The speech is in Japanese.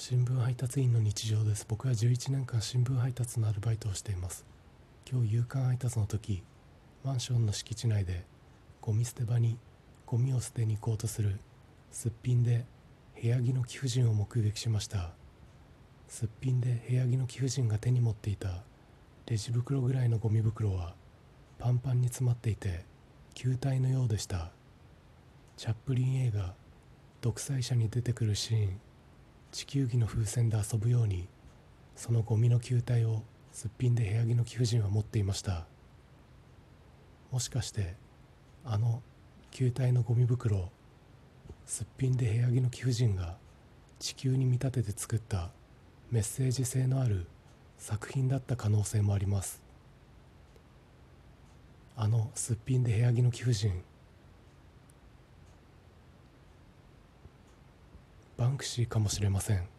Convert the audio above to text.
新聞配達員の日常です。僕は11年間新聞配達のアルバイトをしています。今日夕刊配達の時マンションの敷地内でゴミ捨て場にゴミを捨てに行こうとするすっぴんで部屋着の貴婦人を目撃しました。すっぴんで部屋着の貴婦人が手に持っていたレジ袋ぐらいのゴミ袋はパンパンに詰まっていて球体のようでした。チャップリン映画「独裁者」に出てくるシーン。地球儀の風船で遊ぶようにそのゴミの球体をすっぴんで部屋着の貴婦人は持っていました。もしかしてあの球体のゴミ袋すっぴんで部屋着の貴婦人が地球に見立てて作ったメッセージ性のある作品だった可能性もあります。あのすっぴんで部屋着の貴婦人バンクシーかもしれません。